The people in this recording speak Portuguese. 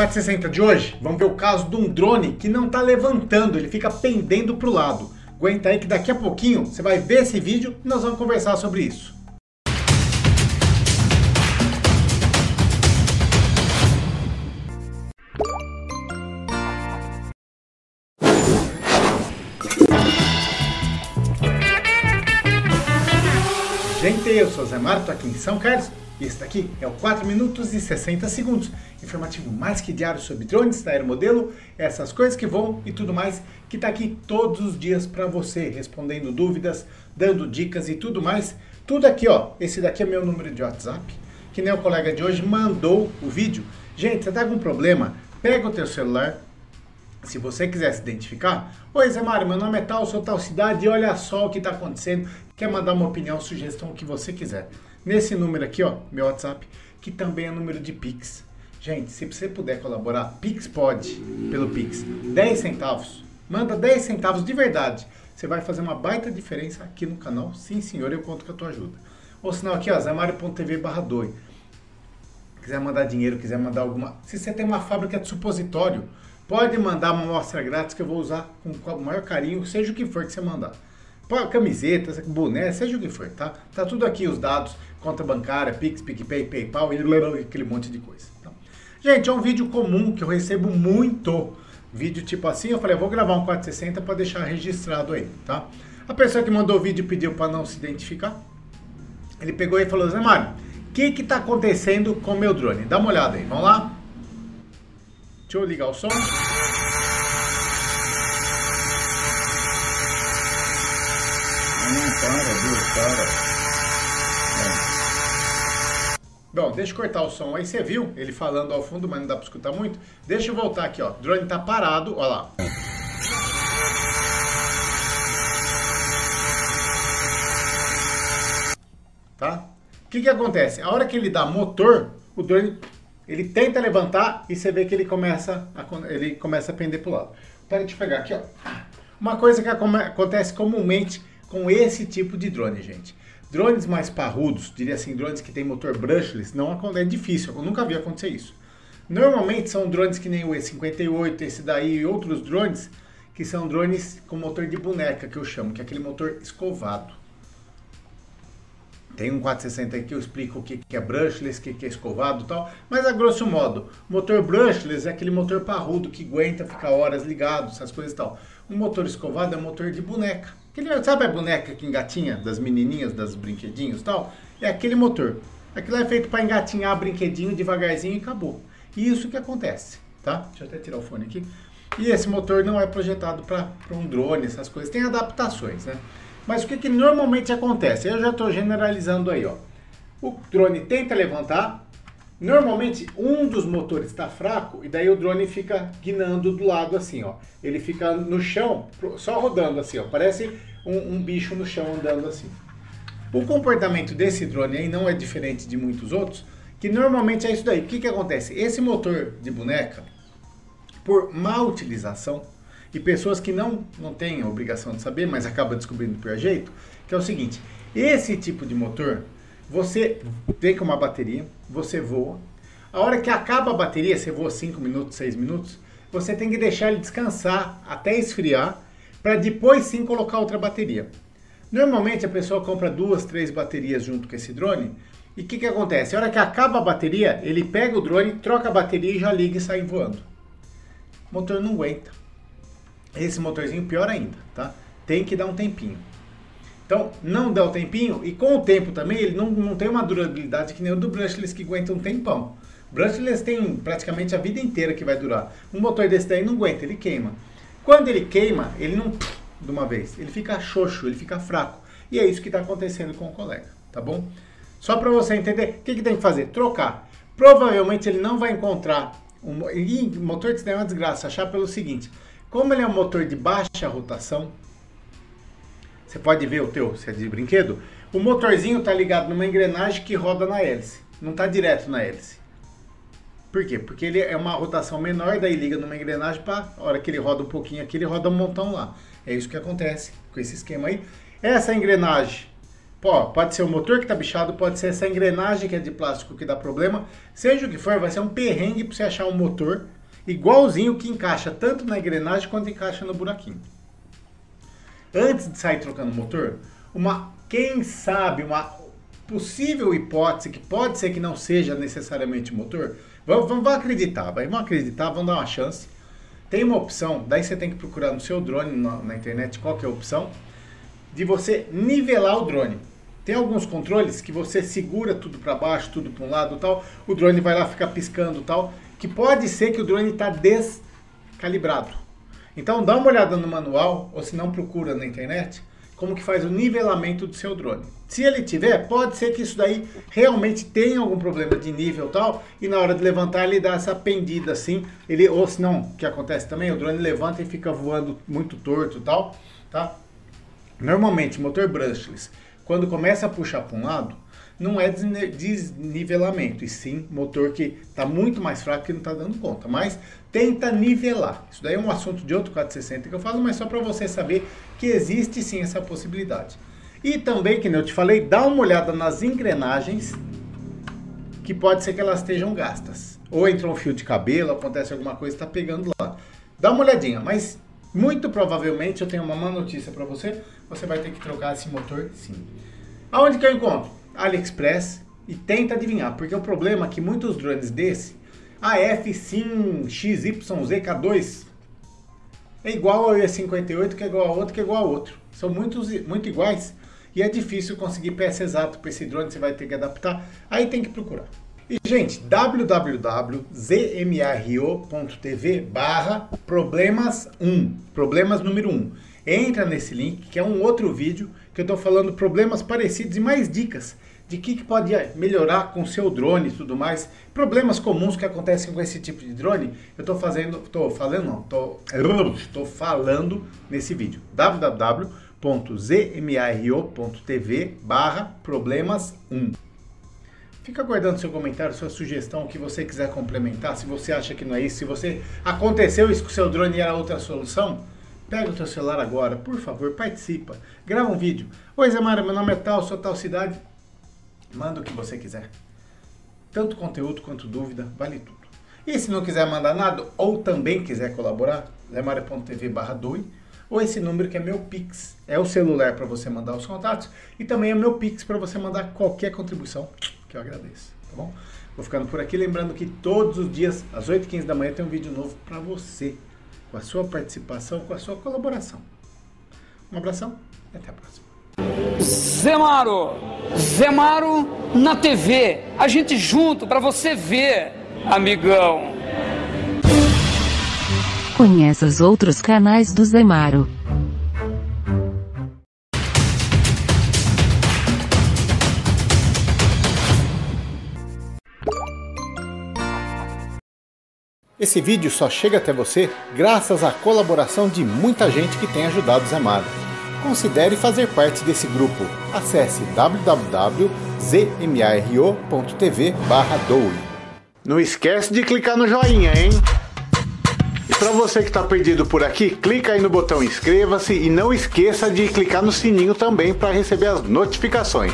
460 de hoje, vamos ver o caso de um drone que não está levantando, ele fica pendendo para o lado. Aguenta aí que daqui a pouquinho você vai ver esse vídeo e nós vamos conversar sobre isso. Gente, eu sou Zé Mário, tô aqui em São Carlos esse daqui é o 4 minutos e 60 segundos. Informativo mais que diário sobre drones, aeromodelo, essas coisas que vão e tudo mais, que tá aqui todos os dias para você, respondendo dúvidas, dando dicas e tudo mais. Tudo aqui, ó. Esse daqui é meu número de WhatsApp, que nem o colega de hoje mandou o vídeo. Gente, você tá com problema? Pega o teu celular, se você quiser se identificar, oi Zé Mário, meu nome é tal, sou tal cidade, olha só o que está acontecendo, quer mandar uma opinião, sugestão, o que você quiser. Nesse número aqui, ó, meu WhatsApp, que também é número de Pix. Gente, se você puder colaborar, Pix pode, pelo Pix, 10 centavos, manda 10 centavos de verdade. Você vai fazer uma baita diferença aqui no canal. Sim, senhor, eu conto com a tua ajuda. Ou senão aqui, ó, zemario.tv barra. Quiser mandar dinheiro, quiser mandar alguma... Se você tem uma fábrica de supositório, Pode mandar uma amostra grátis que eu vou usar com o maior carinho, seja o que for que você mandar. Camisetas, boné, seja o que for, tá? Tá tudo aqui, os dados, conta bancária, Pix, PicPay, PayPal e aquele monte de coisa. Tá? Gente, é um vídeo comum que eu recebo muito. Vídeo tipo assim, eu falei, eu vou gravar um 460 para deixar registrado aí, tá? A pessoa que mandou o vídeo pediu para não se identificar. Ele pegou e falou, Zé Mário, o que que tá acontecendo com meu drone? Dá uma olhada aí, vamos lá? Deixa eu ligar o som. Para, Deus, para. Bom, deixa eu cortar o som aí. Você viu ele falando ao fundo, mas não dá para escutar muito. Deixa eu voltar aqui, ó. O drone tá parado, ó lá. Tá? O que que acontece? A hora que ele dá motor, o drone ele tenta levantar e você vê que ele começa a, ele começa a pender para o lado. Pera, deixa eu pegar aqui, ó. Uma coisa que acontece comumente com esse tipo de drone, gente. Drones mais parrudos, diria assim, drones que tem motor brushless, não é difícil, eu nunca vi acontecer isso. Normalmente são drones que nem o E58, esse daí e outros drones, que são drones com motor de boneca, que eu chamo, que é aquele motor escovado. Tem um 460 aqui que eu explico o que, é brushless, o que é escovado e tal. Mas a grosso modo, motor brushless é aquele motor parrudo que aguenta ficar horas ligado, essas coisas e tal. Um motor escovado é um motor de boneca. Aquele, sabe a boneca que engatinha das menininhas, das brinquedinhos e tal? É aquele motor. Aquilo é feito para engatinhar brinquedinho devagarzinho e acabou. E isso que acontece, tá? Deixa eu até tirar o fone aqui. E esse motor não é projetado para um drone, essas coisas. Tem adaptações, né? Mas o que, que normalmente acontece? Eu já estou generalizando aí, ó. O drone tenta levantar, normalmente um dos motores está fraco e daí o drone fica guinando do lado assim, ó. Ele fica no chão, só rodando assim, ó. Parece um, um bicho no chão andando assim. O comportamento desse drone aí não é diferente de muitos outros, que normalmente é isso daí. O que, que acontece? Esse motor de boneca, por má utilização, e pessoas que não, não têm a obrigação de saber, mas acabam descobrindo do pior jeito, que é o seguinte, esse tipo de motor, você com uma bateria, você voa, a hora que acaba a bateria, você voa 5 minutos, 6 minutos, você tem que deixar ele descansar até esfriar, para depois sim colocar outra bateria. Normalmente a pessoa compra duas, três baterias junto com esse drone, e o que, que acontece? A hora que acaba a bateria, ele pega o drone, troca a bateria e já liga e sai voando. O motor não aguenta. Esse motorzinho pior ainda, tá? Tem que dar um tempinho. Então, não dá o tempinho e com o tempo também ele não, não tem uma durabilidade que nem o do brushless que aguenta um tempão. Brushless tem praticamente a vida inteira que vai durar. Um motor desse daí não aguenta, ele queima. Quando ele queima, ele não de uma vez, ele fica xoxo, ele fica fraco. E é isso que está acontecendo com o colega, tá bom? Só para você entender, o que, que tem que fazer? Trocar. Provavelmente ele não vai encontrar um motor de é uma desgraça, achar pelo seguinte, como ele é um motor de baixa rotação, você pode ver o teu, se é de brinquedo, o motorzinho está ligado numa engrenagem que roda na hélice, não está direto na hélice. Por quê? Porque ele é uma rotação menor, daí liga numa engrenagem para a hora que ele roda um pouquinho aqui, ele roda um montão lá. É isso que acontece com esse esquema aí. Essa engrenagem Pô, pode ser o motor que está bichado, pode ser essa engrenagem que é de plástico que dá problema. Seja o que for, vai ser um perrengue para você achar um motor igualzinho que encaixa tanto na engrenagem quanto encaixa no buraquinho. Antes de sair trocando o motor, uma quem sabe uma possível hipótese que pode ser que não seja necessariamente motor, vamos, vamos acreditar, vai, vamos acreditar, vamos dar uma chance. Tem uma opção, daí você tem que procurar no seu drone na, na internet qual que é a opção de você nivelar o drone. Tem alguns controles que você segura tudo para baixo, tudo para um lado tal, o drone vai lá ficar piscando tal, que pode ser que o drone está descalibrado. Então dá uma olhada no manual, ou se não procura na internet, como que faz o nivelamento do seu drone. Se ele tiver, pode ser que isso daí realmente tenha algum problema de nível tal, e na hora de levantar ele dá essa pendida assim, ele, ou se não, o que acontece também, o drone levanta e fica voando muito torto tal, tá? Normalmente, motor brushless, quando começa a puxar para um lado, não é desnivelamento, e sim motor que está muito mais fraco que não está dando conta. Mas tenta nivelar. Isso daí é um assunto de outro 460 que eu falo, mas só para você saber que existe sim essa possibilidade. E também, que eu te falei, dá uma olhada nas engrenagens, que pode ser que elas estejam gastas. Ou entrou um fio de cabelo, acontece alguma coisa, está pegando lá. Dá uma olhadinha, mas muito provavelmente eu tenho uma má notícia para você, você vai ter que trocar esse motor sim. Aonde que eu encontro? AliExpress e tenta adivinhar, porque o problema é que muitos drones desse, a F-Sim XYZK2 é igual ao E58, que é igual a outro, que é igual a outro. São muitos, muito iguais e é difícil conseguir peça exata para esse drone, você vai ter que adaptar, aí tem que procurar. E, gente, www.zmro.tv barra problemas 1, problemas número 1. Entra nesse link, que é um outro vídeo, que eu estou falando problemas parecidos e mais dicas de que, que pode melhorar com seu drone e tudo mais. Problemas comuns que acontecem com esse tipo de drone, eu estou fazendo, estou falando não, estou falando nesse vídeo. www.zmro.tv barra problemas 1. Fica aguardando seu comentário, sua sugestão, o que você quiser complementar. Se você acha que não é isso, se você aconteceu isso com seu drone e era outra solução, pega o teu celular agora, por favor, participa. Grava um vídeo. Oi, Zé Mara, meu nome é tal, sou tal cidade. Manda o que você quiser. Tanto conteúdo quanto dúvida, vale tudo. E se não quiser mandar nada, ou também quiser colaborar, zemaria.tv barra ou esse número que é meu Pix. É o celular para você mandar os contatos e também é meu Pix para você mandar qualquer contribuição que eu agradeço, tá bom? Vou ficando por aqui, lembrando que todos os dias, às 8h15 da manhã, tem um vídeo novo para você, com a sua participação, com a sua colaboração. Um abração e até a próxima. Zemaro, Zemaro na TV, a gente junto para você ver, amigão. Conheça os outros canais do Zemaro. Esse vídeo só chega até você graças à colaboração de muita gente que tem ajudado Zé Mário. Considere fazer parte desse grupo. Acesse www.zmaro.tv doe. Não esquece de clicar no joinha, hein? E para você que está perdido por aqui, clica aí no botão inscreva-se e não esqueça de clicar no sininho também para receber as notificações.